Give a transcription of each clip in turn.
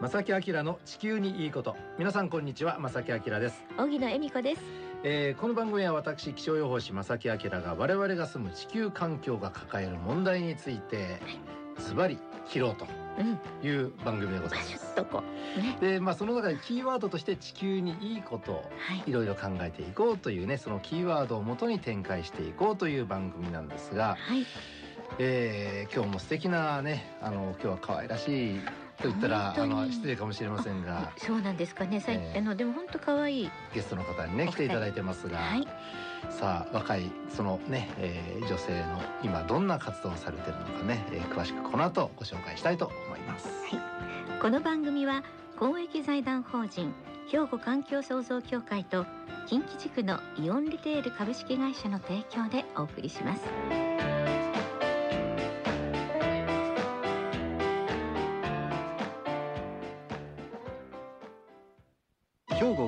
正木明の地球にいいこと。皆さんこんにちは。正木明です、荻野恵美子です。えーこの番組は私気象予報士正木明が我々が住む地球環境が抱える問題についてズバリ切ろうとうん。いう番組でございバますうね。でまあその中でキーワードとして地球にいいことをはい。いろいろ考えていこうというねそのキーワードをもとに展開していこうという番組なんですが、はいえー今日も素敵なねあの今日は可愛らしいと言ったらあの失礼かもしれませんが。そうなんですかね。ええあのでも本当可愛い。ゲストの方にね来ていただいてますが、はい。さあ若いそのね、えー女性の今どんな活動をされてるのかね、えー詳しくこの後ご紹介したいと思います。この番組は公益財団法人兵庫環境創造協会と近畿地区のイオンリテール株式会社の提供でお送りします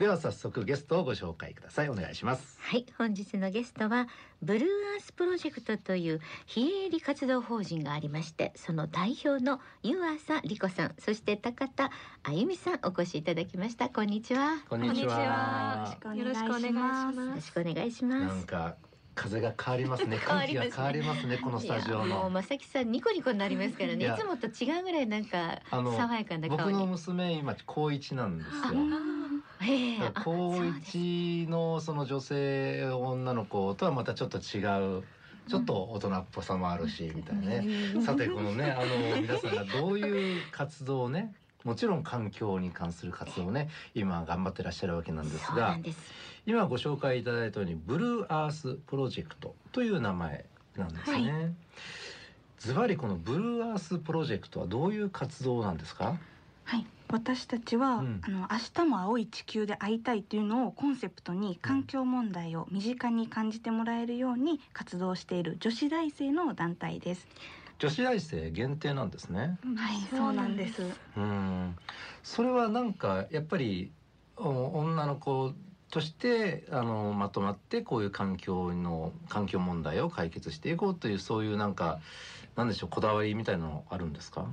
では早速ゲストをご紹介くださいお願いします。はい本日のゲストはブルーアースプロジェクトという非営利活動法人がありましてその代表の湯浅理子さんそして高田あゆみさんお越しいただきましたこんにちはこんにちは。よろしくお願いしますよろしくお願いしますなんか風が変わりますね。変空気がわりますね変わりますね。このスタジオいやもうの。まさきさんニコニコになりますからねいつもと違うぐらいなんか爽やかな顔僕のに娘今高一なんですよ。高一のその女性女の子とはまたちょっと違うちょっと大人っぽさもあるしみたいなね。さてこのねあの皆さんがどういう活動をねもちろん環境に関する活動をね今頑張ってらっしゃるわけなんですがす今ご紹介いただいたようにブルーアースプロジェクトという名前なんですね。ズバリこのブルーアースプロジェクトはどういう活動なんですか？はい、私たちは、うんあの明日も青い地球で会いたいというのをコンセプトに環境問題を身近に感じてもらえるように活動している女子大生の団体です。女子大生限定なんですね。はい、そうなんです。うん、それはなんかやっぱりお女の子としてあのまとまってこういう環境の環境問題を解決していこうというそういうなんかなんでしょうこだわりみたいなのあるんですか？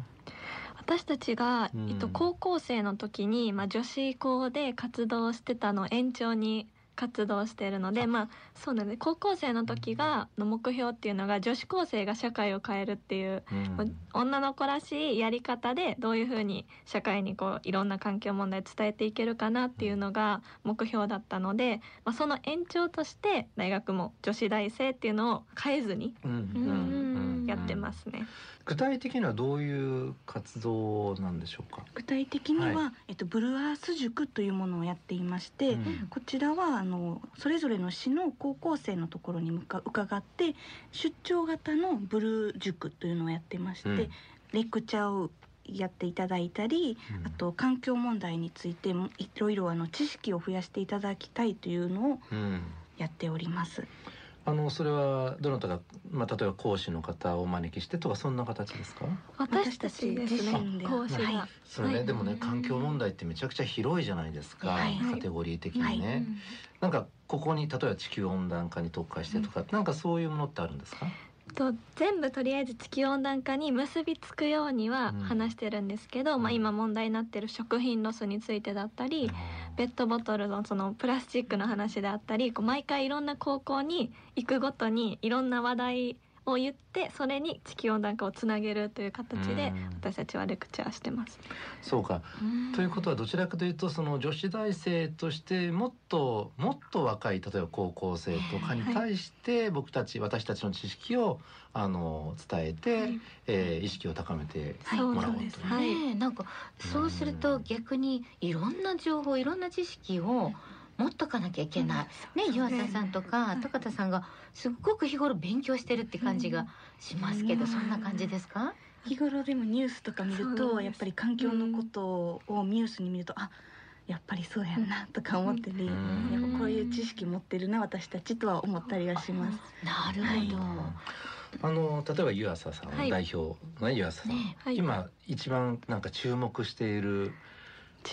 私たちが、うん。えっと、高校生の時に、まあ、女子校で活動してたの延長に活動しているのでまあそうなんです。高校生の時がの目標っていうのが女子高生が社会を変えるっていう、うん。まあ女の子らしいやり方でどういうふうに社会にこういろんな環境問題伝えていけるかなっていうのが目標だったので、まあ、その延長として大学も女子大生っていうのを変えずにうん。うん。やってす。ますね。具体的にはどういう活動なんでしょうか？具体的には、はえっとブルーアース塾というものをやっていまして、うんこちらはあのそれぞれの市の高校生のところに向か伺って出張型のブルー塾というのをやってまして、うんレクチャーをやっていただいたり、あと環境問題についてもいろいろあの知識を増やしていただきたいというのをうん。やっております。あのそれはどなたがまあ例えば講師の方をお招きしてとかそんな形ですか？私たちですね。講師が、はい。それね、はい。でもね環境問題ってめちゃくちゃ広いじゃないですか、はい。カテゴリー的にね、はい。なんかここに例えば地球温暖化に特化してとか、なんかそういうものってあるんですか？と全部とりあえず地球温暖化に結びつくようにはうん。話してるんですけど、まあ、今問題になってる食品ロスについてだったり、ペットボトルのそのプラスチックの話であったりこう毎回いろんな高校に行くごとにいろんな話題を言ってそれに地球温暖化をつなげるという形でうん。私たちはレクチャーしてます。そうか。ということはどちらかというとその女子大生としてもっともっと若い例えば高校生とかに対して僕たち私たちの知識をあの伝えて、はい。えー意識を高めてはい。もらおうという。そうです。はい。ねえなんかそうすると逆にいろんな情報いろんな知識を持っとかなきゃいけない。ね、湯浅さんとかい。高田さんがすっごく日頃勉強してるって感じがしますけど、うん。そんな感じですか？日頃でもニュースとか見るとやっぱり環境のことをニュースに見ると、あやっぱりそうやんなとか思ったり、うん。やっぱこういう知識持ってるな私たちとは思ったりはします。なるほど。あの例えば湯浅さん、はい代表の湯浅さん、ね。はい。今一番なんか注目している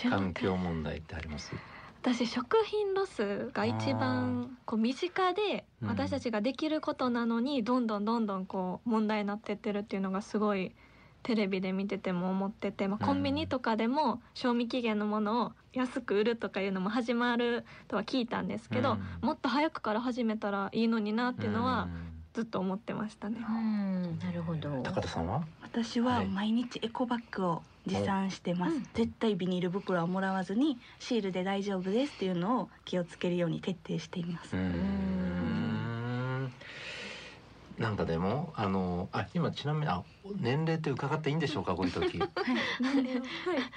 環境問題ってあります？私食品ロスが一番こう身近でうん。私たちができることなのにどんどんどんどんこう問題になってってるっていうのがすごいテレビで見てても思ってて、まあ、うん。コンビニとかでも賞味期限のものを安く売るとかいうのも始まるとは聞いたんですけど、うん。もっと早くから始めたらいいのになっていうのはん。ずっと思ってましたね。うん。なるほど。高田さんは？私ははい。毎日エコバッグを持参してます、うん。絶対ビニール袋はもらわずにシールで大丈夫ですっていうのを気をつけるように徹底しています、うーん。なんかでもあのあ今ちなみにあ年齢って伺っていいんでしょうかこういう時。はい。年齢は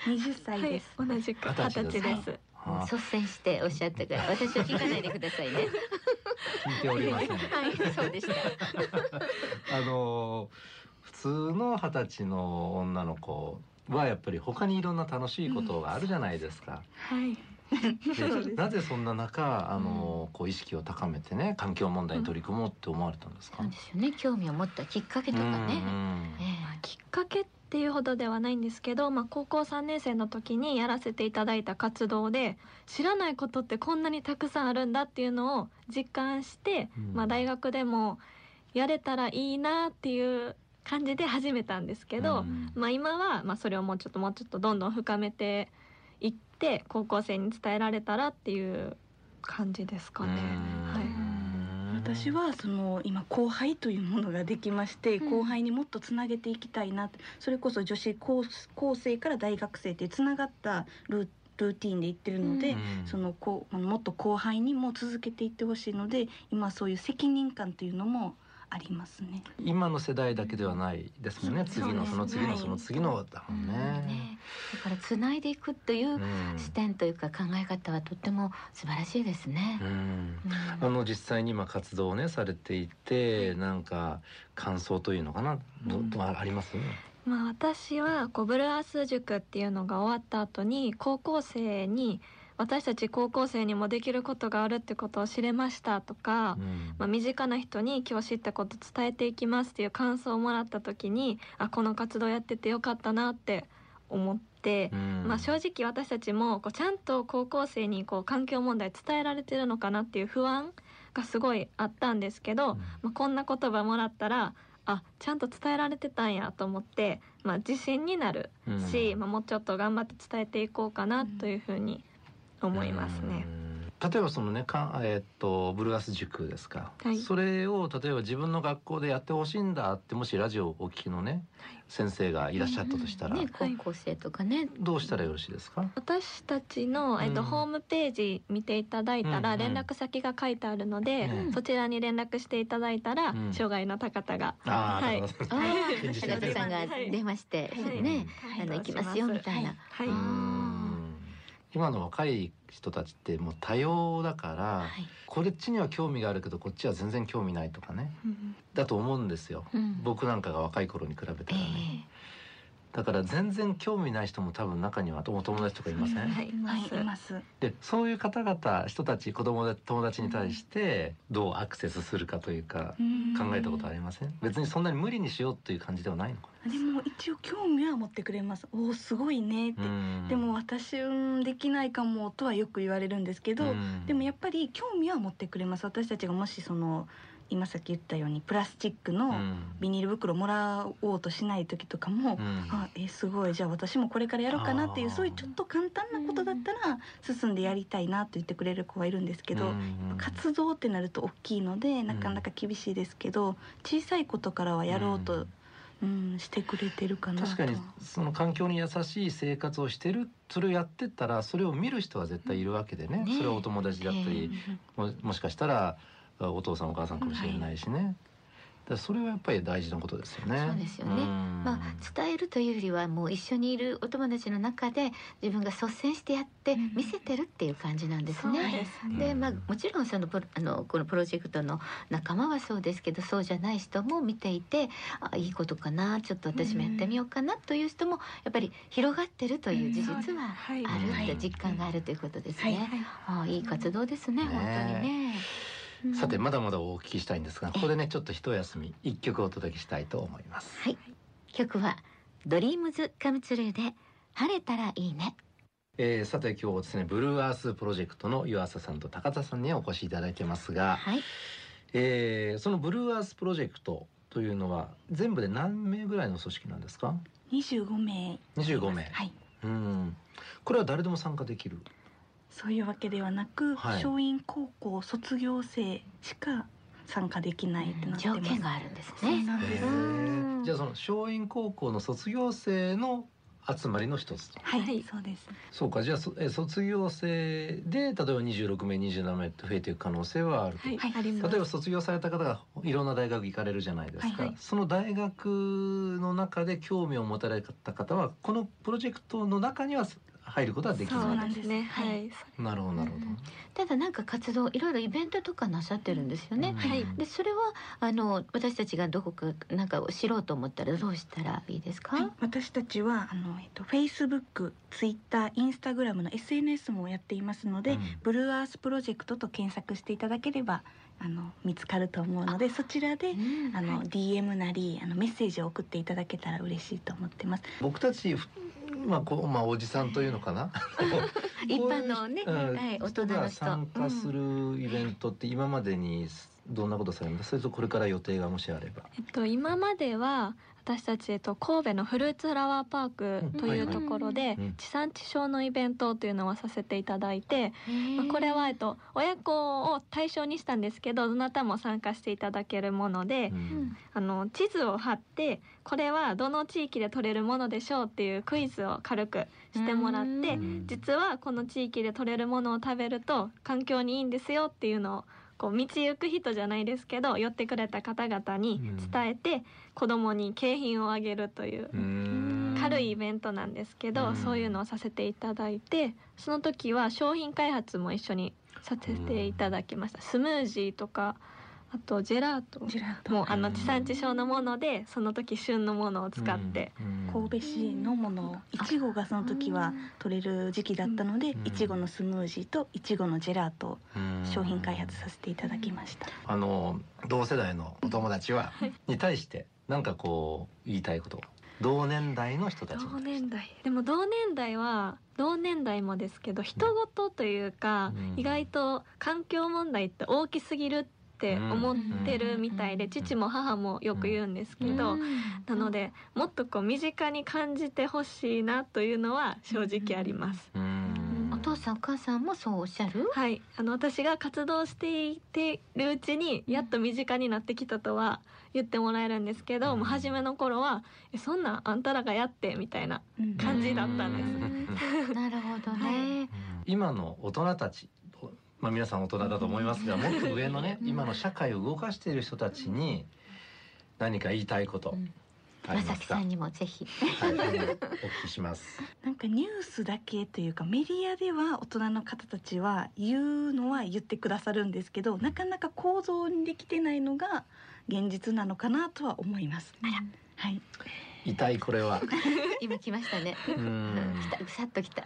20歳はいです、、同じく二十歳ですか？歳です。あ。率先しておっしゃったから 私は聞かないでくださいね。聞いておりません。はいそうでした。あの普通の二十歳の女の子はやっぱり他にいろんな楽しいことがあるじゃないですか。はい。でなぜそんな中あのこう意識を高めてね環境問題に取り組もうって思われたんですか？そう。ですよね。興味を持ったきっかけとかね。きっかけっていうほどではないんですけど、まあ、高校3年生の時にやらせていただいた活動で知らないことってこんなにたくさんあるんだっていうのを実感して、うん。まあ、大学でもやれたらいいなっていう感じで始めたんですけど、うん。まあ、今はまあそれをもうちょっともうちょっとどんどん深めていって高校生に伝えられたらっていう感じですかね。うん。はい。私はその今後輩というものができまして、うん。後輩にもっとつなげていきたいなそれこそ女子高高生から大学生ってつながったルールーティンで言ってるので、うん。そのこうもっと後輩にも続けていってほしいので今そういう責任感というのもありますね。今の世代だけではないですもんね。次のその次のはいその次のだもんね。ねだからつないでいくといううん視点というか考え方はとっても素晴らしいですねう。んうんあの実際に今活動をねされていてなんか感想というのかな？どどうあります？まあ、私はこうブルーアース塾っていうのが終わった後に高校生に私たち高校生にもできることがあるってことを知れましたとか、うん。まあ、身近な人に今日知ったこと伝えていきますっていう感想をもらった時にあこの活動やっててよかったなって思って、うん。まあ、正直私たちもこうちゃんと高校生にこう環境問題伝えられてるのかなっていう不安がすごいあったんですけど、うん。まあ、こんな言葉もらったらあちゃんと伝えられてたんやと思って、まあ、自信になるし、うん。まあ、もうちょっと頑張って伝えていこうかなというふうに思いますね。うん。例えばそのねかえーっとブルーアス塾ですか、はい。それを例えば自分の学校でやってほしいんだってもしラジオをお聞きのね、先生がいらっしゃったとしたら、ね。高校生とかね。どうしたらよろしいですか？私たちの、えっとうんホームページ見ていただいたらうんうん連絡先が書いてあるので、うん。そちらに連絡していただいたら、うん。障害の高田が、ああ、はい。高田さんが出ましてはい。ねはい。あの行きますよみたいな。はい、うあん今の若い人たちってもう多様だから、はい。こっちには興味があるけどこっちは全然興味ないとかね。うんだと思うんですよ。うん。僕なんかが若い頃に比べたえらね、だから全然興味ない人も多分中にはお友達とかいません、はいいまはい、すいます。でそういう方々人たち子供で友達に対してどうアクセスするかというか考えたことありません？別にそんなに無理にしようという感じではないのかでも一応興味は持ってくれます。おおすごいねって。なでも私うんできないかもとはよく言われるんですけど、でもやっぱり興味は持ってくれます。私たちがもしその今さっき言ったようにプラスチックのビニール袋もらおうとしない時とかも、あえすごい。じゃあ私もこれからやろうかなっていうそういうちょっと簡単なことだったら進んでやりたいなと言ってくれる子はいるんですけど、活動ってなると大きいのでなかなか厳しいですけど、小さいことからはやろうと、うん。してくれてるかなと。確かにその環境に優しい生活をしてるそれをやってったらそれを見る人は絶対いるわけでね,、ね。それはお友達だったり、ももしかしたらお父さんお母さんかもしれないしね、だからそれはやっぱり大事なことですよね。そうですよね。ん。まあ、伝えるというよりはもう一緒にいるお友達の中で自分が率先してやってうん。見せてるっていう感じなんですそうね。ですね。でまあ、もちろんそのプロあのこのプロジェクトの仲間はそうですけどそうじゃない人も見ていてあいいことかなちょっと私もやってみようかなという人もやっぱり広がってるという事実ははい。あるってはい。実感があるということですはい。ね。あいい活動ですねね本当にね。さてまだまだお聞きしたいんですがここでねちょっと一休み一曲お届けしたいと思います。はい。曲はドリームズカムツルーで晴れたらいいね。えー、さて今日ですねブルーアースプロジェクトの湯浅さんと高田さんにお越しいただいてますが、はい。えー、そのブルーアースプロジェクトというのは全部で何名ぐらいの組織なんですか？25名。25名。はい。うん。これは誰でも参加できる？そういうわけではなく、はい。松蔭高校卒業生しか参加できないってなってます。条件があるんですそうねなんです。じゃあその松蔭高校の卒業生の集まりの一つと。はい、はい。そうです。そうか。じゃあそえ卒業生で例えば26名27名と増えていく可能性はあると、はい、はい。あります。例えば卒業された方がいろんな大学行かれるじゃないですか、はいはい。その大学の中で興味を持たれた方はこのプロジェクトの中には入ることはできそうなんですね。ははい。い、なるほどなるほど、ただなんか活動いろいろイベントとかなさってるんですよね、うん。はい。でそれはあの私たちがどこかなんか知ろうと思ったらどうしたらいいですか、はい、私たちはあの、えっと、Facebook、Twitter、Instagram の SNS もやっていますので、うん。ブルーアースプロジェクトと検索していただければあの見つかると思うのでそちらでうん。あの、DM なりあのメッセージを送っていただけたら嬉しいと思ってます。僕たちまあこうまあおじさんというのかな？一般のね、はい、大人の人。参加するイベントって今までにどんなことされます？それとこれから予定がもしあれば。えっと今までは私たち、えっと、神戸のフルーツフラワーパークというところでうん。地産地消のイベントというのをさせていただいて、まあ、これは、えっと、親子を対象にしたんですけどどなたも参加していただけるもので、うん。あの地図を貼ってこれはどの地域で取れるものでしょうっていうクイズを軽くしてもらってうん。実はこの地域で取れるものを食べると環境にいいんですよっていうのをこう道行く人じゃないですけど寄ってくれた方々に伝えて子供に景品をあげるといううん。軽いイベントなんですけど、うん。そういうのをさせていただいてその時は商品開発も一緒にさせていただきました、スムージーとかあとジェラート。ジェラート。もうあの地産地消のものでその時旬のものを使って、うん神戸市のものをいちごがその時は取れる時期だったのでうん。いちごのスムージーといちごのジェラート商品開発させていただきました。あの同世代のお友達は、はい。に対してなんかこう言いたいこと。同年代の人たちに同年代。でも同年代は同年代もですけど人事というか、うん。意外と環境問題って大きすぎるって思ってるみたいで、うん。父も母もよく言うんですけど、なのでもっとこう身近に感じてほしいなというのは正直あります。うん。お父さんお母さんもそうおっしゃる？はい、あの私が活動していてるうちにやっと身近になってきたとは言ってもらえるんですけど、うん。もう初めの頃は「えそんなんあんたらがやって」みたいな感じだったんです。なるほどね、今の大人たちまあ皆さん大人だと思いますがもっと上のね今の社会を動かしている人たちに何か言いたいことますか、まさきさんにもぜひ。はい、お聞きします。なんかニュースだけというかメディアでは大人の方たちは言うのは言ってくださるんですけどなかなか構造にできてないのが現実なのかなとは思います。はい、痛いこれは。今来ましたね。うん。来た。ぐさっと来た。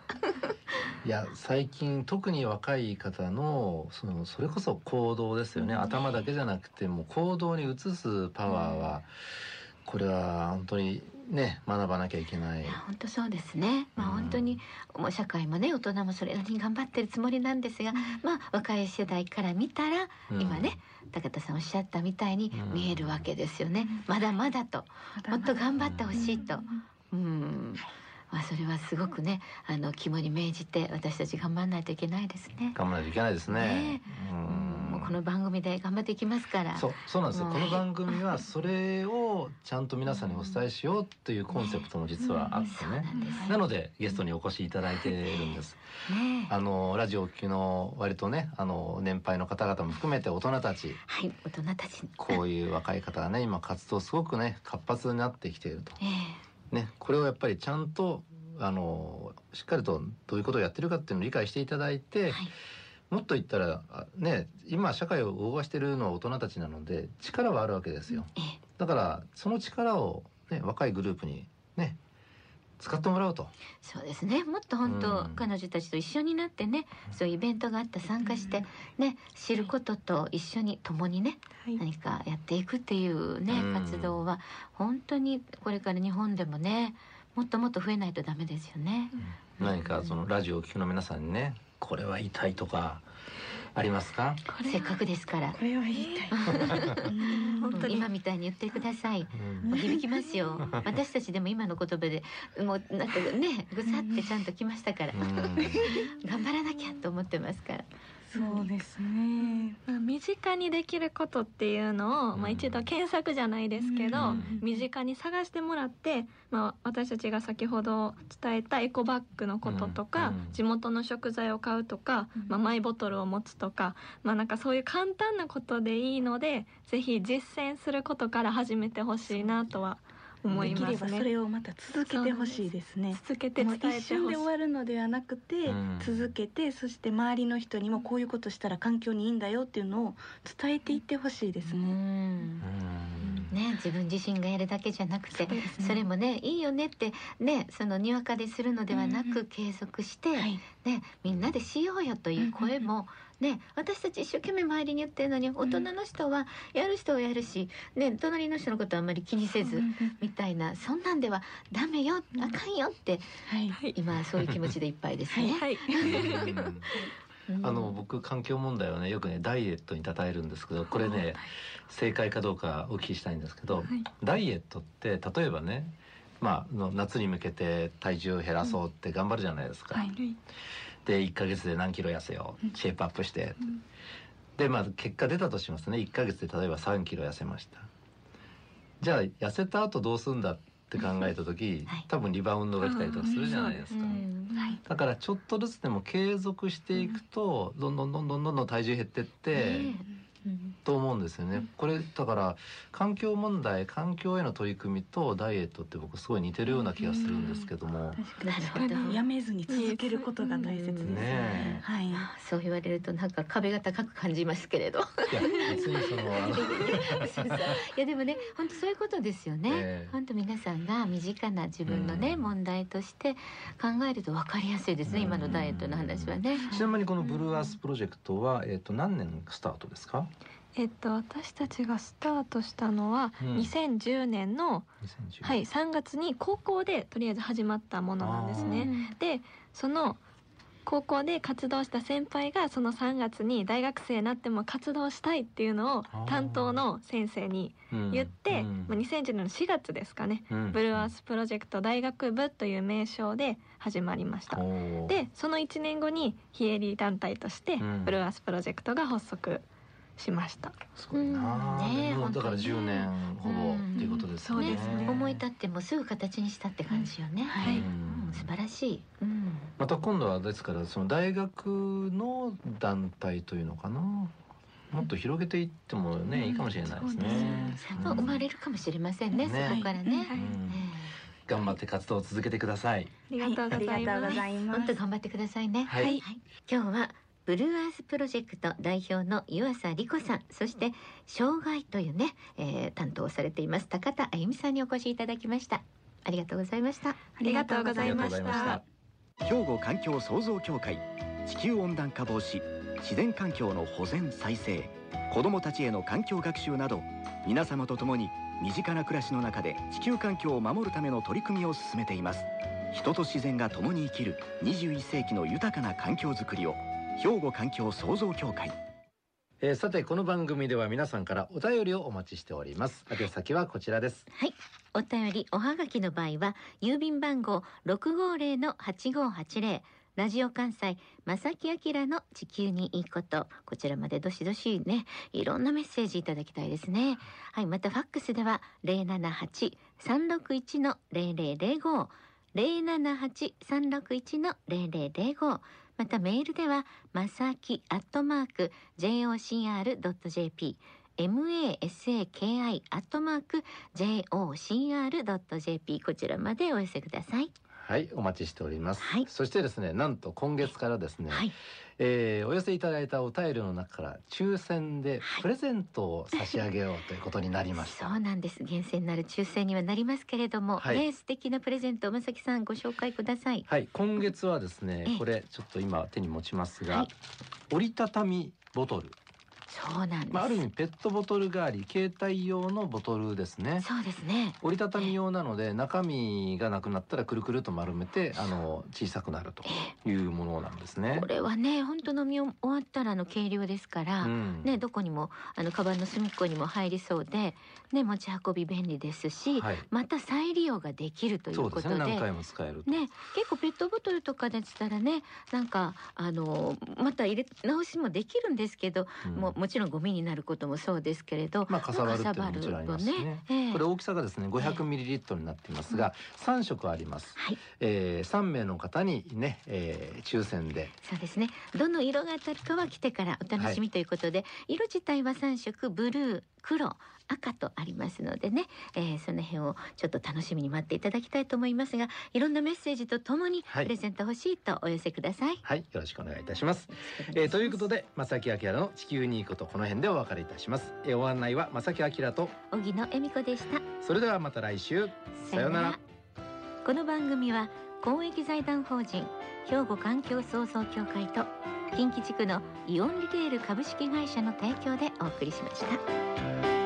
いや最近特に若い方のそのそれこそ行動ですよね、頭だけじゃなくてもう行動に移すパワーは、これは本当にね学ばなきゃいけないいや本当そうですね。まあうん本当にもう社会もね大人もそれなりに頑張ってるつもりなんですが、まあ若い世代から見たら、うん今ね高田さんおっしゃったみたいにうん見えるわけですよね。まだまだと、もっと頑張ってほしいと。うん。まあそれはすごくねあの肝に銘じて私たち頑張らないといけないですね。頑張らないといけないですねね。ううんこの番組で頑張っていきますから。そうそうなんですよ、うんこの番組はそれをちゃんと皆さんにお伝えしようというコンセプトも実はあってね。なのでゲストにお越しいただいているんです。ね。あのラジオを聴きの割とねあの年配の方々も含めて大人たち。はい大人たち。こういう若い方がね今活動すごくね活発になってきていると。ええ。ねこれをやっぱりちゃんとあのしっかりとどういうことをやってるかっていうのを理解していただいて、はいもっと言ったらあね今社会を動かしているのは大人たちなので力はあるわけですよ。ええ。だからその力を、ね、若いグループにね使ってもらうと。そうですね。もっと本当、うん。彼女たちと一緒になってねそういうイベントがあった参加してね知ることと一緒に共にねはい。何かやっていくっていうねうん。活動は本当にこれから日本でもねもっともっと増えないとダメですよね。何かそのラジオをお聞きの皆さんにねこれは言いとかありますか？せっかくですから。これは言いたい。うん。本当に。今みたいに言ってください。うん。響きますよ。私たちでも今の言葉でもうなんかねぐさってちゃんときましたから。頑張らなきゃと思ってますから。そうですね。まあ身近にできることっていうのを、うん。まあ、一度検索じゃないですけど、うん身近に探してもらって、まあ、私たちが先ほど伝えたエコバッグのこととか、うん。地元の食材を買うとか、うん。まあ、マイボトルを持つとか、まあ、なんかそういう簡単なことでいいのでぜひ実践することから始めてほしいなとは思いできればそますね。れをまた続けてほしいですね。続けてもう伝えてほしい。一瞬で終わるのではなくて、うん。続けてそして周りの人にもこういうことしたら環境にいいんだよっていうのを伝えていってほしいですうね。ん。ね自分自身がやるだけじゃなくてそね。それもねいいよねってねそのにわかでするのではなくうんうん継続して、はい、ねみんなでしようよという声も、ね私たち一生懸命周りに言ってるのに大人の人はやる人はやるし、ね隣の人のことはあんまり気にせず、みたいなそんなんではダメようん。あかんよってはい、はい。今そういう気持ちでいっぱいですね。はい、あの僕環境問題はねよくねダイエットに称えるんですけどこれね正解かどうかお聞きしたいんですけど、はい。ダイエットって例えばねまあの夏に向けて体重を減らそうって頑張るじゃないですか。はいで1ヶ月で何キロ痩せようシェイプアップして、うん。でまあ結果出たとしますね。1ヶ月で例えば3キロ痩せました。じゃあ痩せた後どうするんだって考えた時、はい。多分リバウンドが来たりとかするじゃないですか。だからちょっとずつでも継続していくと、どんどんどんどんどんどん体重減ってって、と思うんですよね。うんこれだから環境問題環境への取り組みとダイエットって僕すごい似てるような気がするんですけども、なるほどやめずに続けることが大切ですうんねえはい。あそう言われるとなんか壁が高く感じますけれど。いや別にそのいやでもね本当そういうことですよね。ええ本当皆さんが身近な自分のね、うん問題として考えると分かりやすいですね、うん今のダイエットの話はね。ちなみにこのブルーアースプロジェクトはえっ、と何年スタートですか？えっと私たちがスタートしたのはうん。2010年の、2010はい3月に高校でとりあえず始まったものなんですね。でその高校で活動した先輩がその3月に大学生になっても活動したいっていうのをあー。担当の先生にうん言って、うん。まあ、2010年の4月ですかね、うん。ブルーアースプロジェクト大学部という名称で始まりました。おー。でその1年後に非営利団体としてうん。ブルーアースプロジェクトが発足しました。すごいな。あ、うん。ねえもうだから本当にね。10年ほぼっていうことですよね。ですね。思い立ってもすぐ形にしたって感じよね。はい。うん。素晴らしい。うん。また今度はですからその大学の団体というのかな。もっと広げていってもね、うん。いいかもしれないですね。そうですまあ生まれるかもしれませんね。ね。そこからね。はい。うん。頑張って活動を続けてください。ありがとうございありがとうます。ござい。ます本当。頑張ってくださいね。はい。今日はブルーアースプロジェクト代表の湯浅理子さん。そして障害というね、えー担当をされています高田あゆみさんにお越しいただきました。ありがとうございました。ありがとうございました。兵庫環境創造協会地球温暖化防止自然環境の保全再生子どもたちへの環境学習など皆様と共に身近な暮らしの中で地球環境を守るための取り組みを進めています。人と自然が共に生きる21世紀の豊かな環境づくりを兵庫環境創造協会。えーさてこの番組では皆さんからお便りをお待ちしております。宛先はこちらです。はい。お便りおはがきの場合は郵便番号650の8580ラジオ関西正木明の地球にいいこと。こちらまでどしどしねいろんなメッセージいただきたいですね。はい。またファックスでは078-361の0005 078-361の0005またメールではまさきアットマーク jocr.jp masaki アットマーク jocr.jp こちらまでお寄せください。ははいお待ちしております、はい。そしてですねなんと今月からですね、はい。えーお寄せいただいたお便りの中から抽選ではい。プレゼントを差し上げようということになりました、そうなんです。厳選なる抽選にはなりますけれども、はい。ね素敵なプレゼントまさきさんご紹介ください。はい今月はですねええ。これちょっと今手に持ちますが、はい。折りたたみボトル、そうなんです、まあ、ある意味ペットボトル代わり携帯用のボトルですね。そうですね。折りたたみ用なので中身がなくなったらくるくると丸めてあの小さくなるというものなんですね。こ。れはね本当飲み終わったらの軽量ですから、うん。ねどこにもあのカバンの隅っこにも入りそうでね持ち運び便利ですし、はい、また再利用ができるということでね。何回も使えると。ね、結構ペットボトルとかでしたらねなんかあのまた入れ直しもできるんですけど、うん。もうもちろんゴミになることもそうですけれど、まあかさばるってももちろんありますしね。ええ。これ大きさがですね500ミリリットルになっていますが、三色あります。はい。えー、3名の方にね、えー、抽選で。そうですね。どの色が当たるかは来てからお楽しみということで、色自体は3色ブルー黒赤とありますのでね、えー、その辺をちょっと楽しみに待っていただきたいと思いますがいろんなメッセージとともにはいプレゼント欲しいとお寄せください。はいよろしくお願いいたします。えー、ということで正木明の地球にいいことこの辺でお別れいたします。えー、お案内は正木明と荻野恵美子でした。それではまた来週さようなら。この番組は公益財団法人兵庫環境創造協会と近畿地区のイオンリテール株式会社の提供でお送りしました。